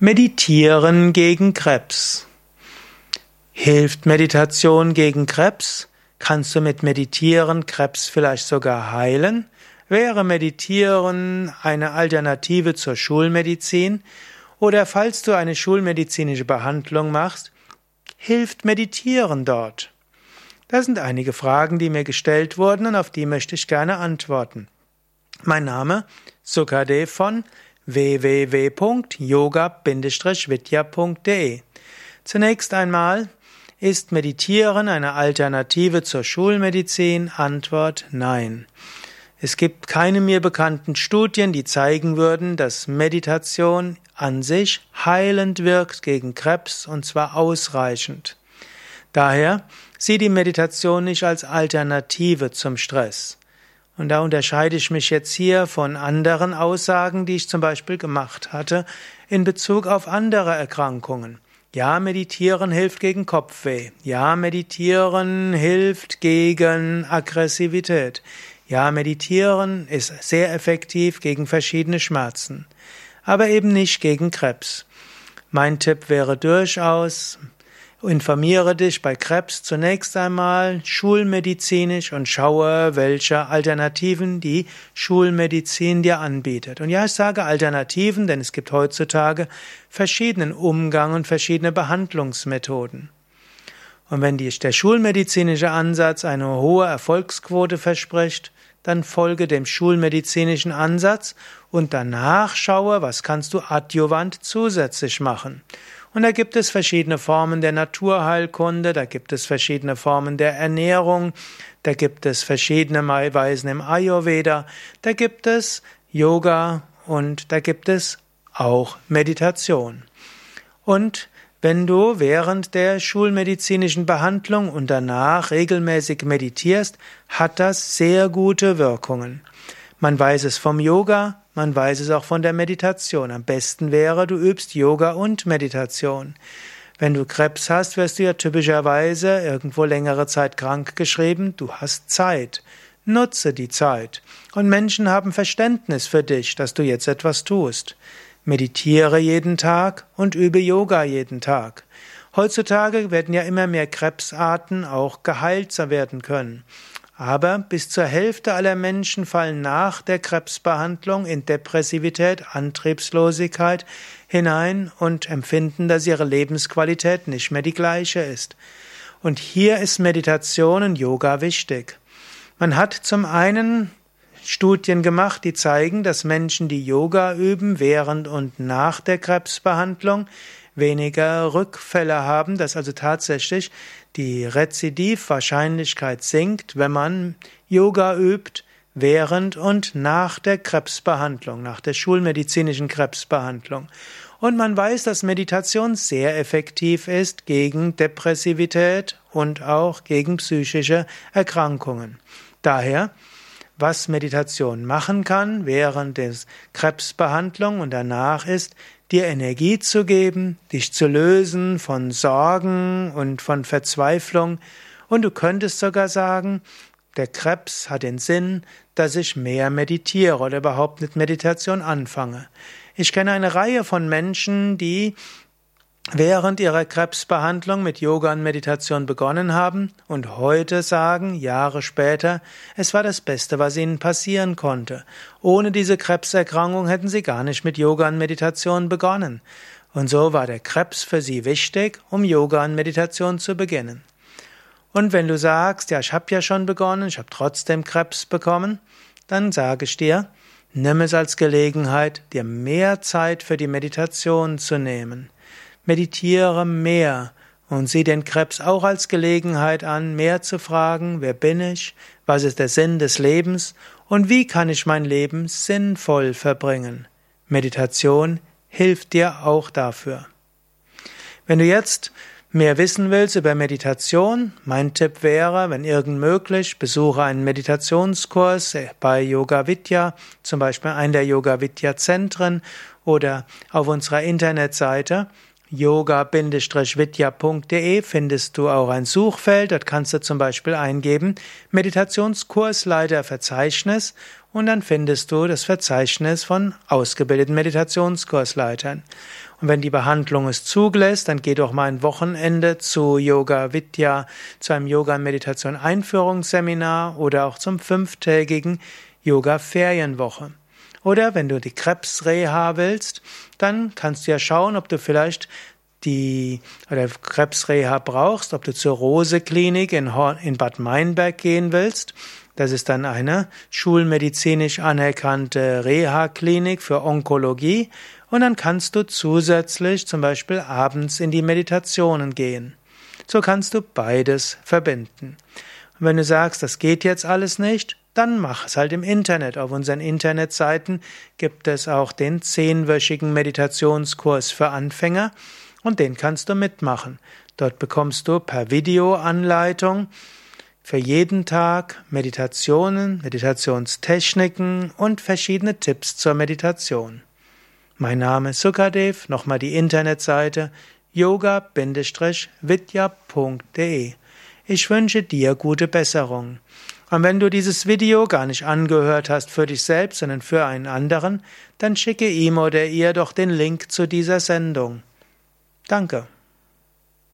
Meditieren gegen Krebs. Hilft Meditation gegen Krebs? Kannst du mit Meditieren Krebs vielleicht sogar heilen? Wäre Meditieren eine Alternative zur Schulmedizin? Oder falls du eine schulmedizinische Behandlung machst, hilft Meditieren dort? Das sind einige Fragen, die mir gestellt wurden und auf die möchte ich gerne antworten. Mein Name Sukadev von www.yoga-vidya.de. Zunächst einmal, ist Meditieren eine Alternative zur Schulmedizin? Antwort Nein. Es gibt keine mir bekannten Studien, die zeigen würden, dass Meditation an sich heilend wirkt gegen Krebs und zwar ausreichend. Daher sieh die Meditation nicht als Alternative zum Stress. Und da unterscheide ich mich jetzt hier von anderen Aussagen, die ich zum Beispiel gemacht hatte, in Bezug auf andere Erkrankungen. Ja, meditieren hilft gegen Kopfweh. Ja, meditieren hilft gegen Aggressivität. Ja, meditieren ist sehr effektiv gegen verschiedene Schmerzen. Aber eben nicht gegen Krebs. Mein Tipp wäre durchaus, Informiere dich bei Krebs zunächst einmal schulmedizinisch und schaue, welche Alternativen die Schulmedizin dir anbietet. Und ja, ich sage Alternativen, denn es gibt heutzutage verschiedenen Umgang und verschiedene Behandlungsmethoden. Und wenn der schulmedizinische Ansatz eine hohe Erfolgsquote verspricht, dann folge dem schulmedizinischen Ansatz und danach schaue, was kannst du adjuvant zusätzlich machen. Und da gibt es verschiedene Formen der Naturheilkunde, da gibt es verschiedene Formen der Ernährung, da gibt es verschiedene Weisen im Ayurveda, da gibt es Yoga und da gibt es auch Meditation. Und wenn du während der schulmedizinischen Behandlung und danach regelmäßig meditierst, hat das sehr gute Wirkungen. Man weiß es vom Yoga, man weiß es auch von der Meditation. Am besten wäre, du übst Yoga und Meditation. Wenn du Krebs hast, wirst du ja typischerweise irgendwo längere Zeit krank geschrieben. Du hast Zeit. Nutze die Zeit. Und Menschen haben Verständnis für dich, dass du jetzt etwas tust. Meditiere jeden Tag und übe Yoga jeden Tag. Heutzutage werden ja immer mehr Krebsarten auch geheilt werden können. Aber bis zur Hälfte aller Menschen fallen nach der Krebsbehandlung in Depressivität, Antriebslosigkeit hinein und empfinden, dass ihre Lebensqualität nicht mehr die gleiche ist. Und hier ist Meditation und Yoga wichtig. Man hat zum einen Studien gemacht, die zeigen, dass Menschen, die Yoga üben während und nach der Krebsbehandlung, weniger Rückfälle haben, dass also tatsächlich die Rezidivwahrscheinlichkeit sinkt, wenn man Yoga übt während und nach der Krebsbehandlung, nach der schulmedizinischen Krebsbehandlung. Und man weiß, dass Meditation sehr effektiv ist gegen Depressivität und auch gegen psychische Erkrankungen. Daher, was Meditation machen kann während der Krebsbehandlung und danach ist, dir Energie zu geben, dich zu lösen von Sorgen und von Verzweiflung. Und du könntest sogar sagen, der Krebs hat den Sinn, dass ich mehr meditiere oder überhaupt mit Meditation anfange. Ich kenne eine Reihe von Menschen, die während ihrer Krebsbehandlung mit Yoga und Meditation begonnen haben und heute sagen, Jahre später, es war das Beste, was ihnen passieren konnte. Ohne diese Krebserkrankung hätten sie gar nicht mit Yoga und Meditation begonnen. Und so war der Krebs für sie wichtig, um Yoga und Meditation zu beginnen. Und wenn du sagst, ja, ich habe ja schon begonnen, ich habe trotzdem Krebs bekommen, dann sage ich dir, nimm es als Gelegenheit, dir mehr Zeit für die Meditation zu nehmen. Meditiere mehr und sieh den Krebs auch als Gelegenheit an, mehr zu fragen, wer bin ich, was ist der Sinn des Lebens und wie kann ich mein Leben sinnvoll verbringen. Meditation hilft dir auch dafür. Wenn du jetzt mehr wissen willst über Meditation, mein Tipp wäre, wenn irgend möglich, besuche einen Meditationskurs bei Yoga Vidya, zum Beispiel einen der Yoga Vidya Zentren oder auf unserer Internetseite yoga-vidya.de findest du auch ein Suchfeld. Dort kannst du zum Beispiel eingeben Meditationskursleiter Verzeichnis und dann findest du das Verzeichnis von ausgebildeten Meditationskursleitern. Und wenn die Behandlung es zulässt, dann geh doch mal ein Wochenende zu Yoga Vidya, zu einem Yoga Meditation Einführungsseminar oder auch zum fünftägigen Yoga Ferienwoche. Oder wenn du die Krebsreha willst, dann kannst du ja schauen, ob du vielleicht die oder Krebsreha brauchst, ob du zur Rose-Klinik in, in Bad Meinberg gehen willst. Das ist dann eine schulmedizinisch anerkannte Reha-Klinik für Onkologie. Und dann kannst du zusätzlich zum Beispiel abends in die Meditationen gehen. So kannst du beides verbinden. Und wenn du sagst, das geht jetzt alles nicht, dann mach es halt im Internet. Auf unseren Internetseiten gibt es auch den zehnwöchigen Meditationskurs für Anfänger und den kannst du mitmachen. Dort bekommst du per Videoanleitung für jeden Tag Meditationen, Meditationstechniken und verschiedene Tipps zur Meditation. Mein Name ist Sukadev, nochmal die Internetseite yoga-vidya.de. Ich wünsche dir gute Besserung. Und wenn du dieses Video gar nicht angehört hast für dich selbst, sondern für einen anderen, dann schicke ihm oder ihr doch den Link zu dieser Sendung. Danke.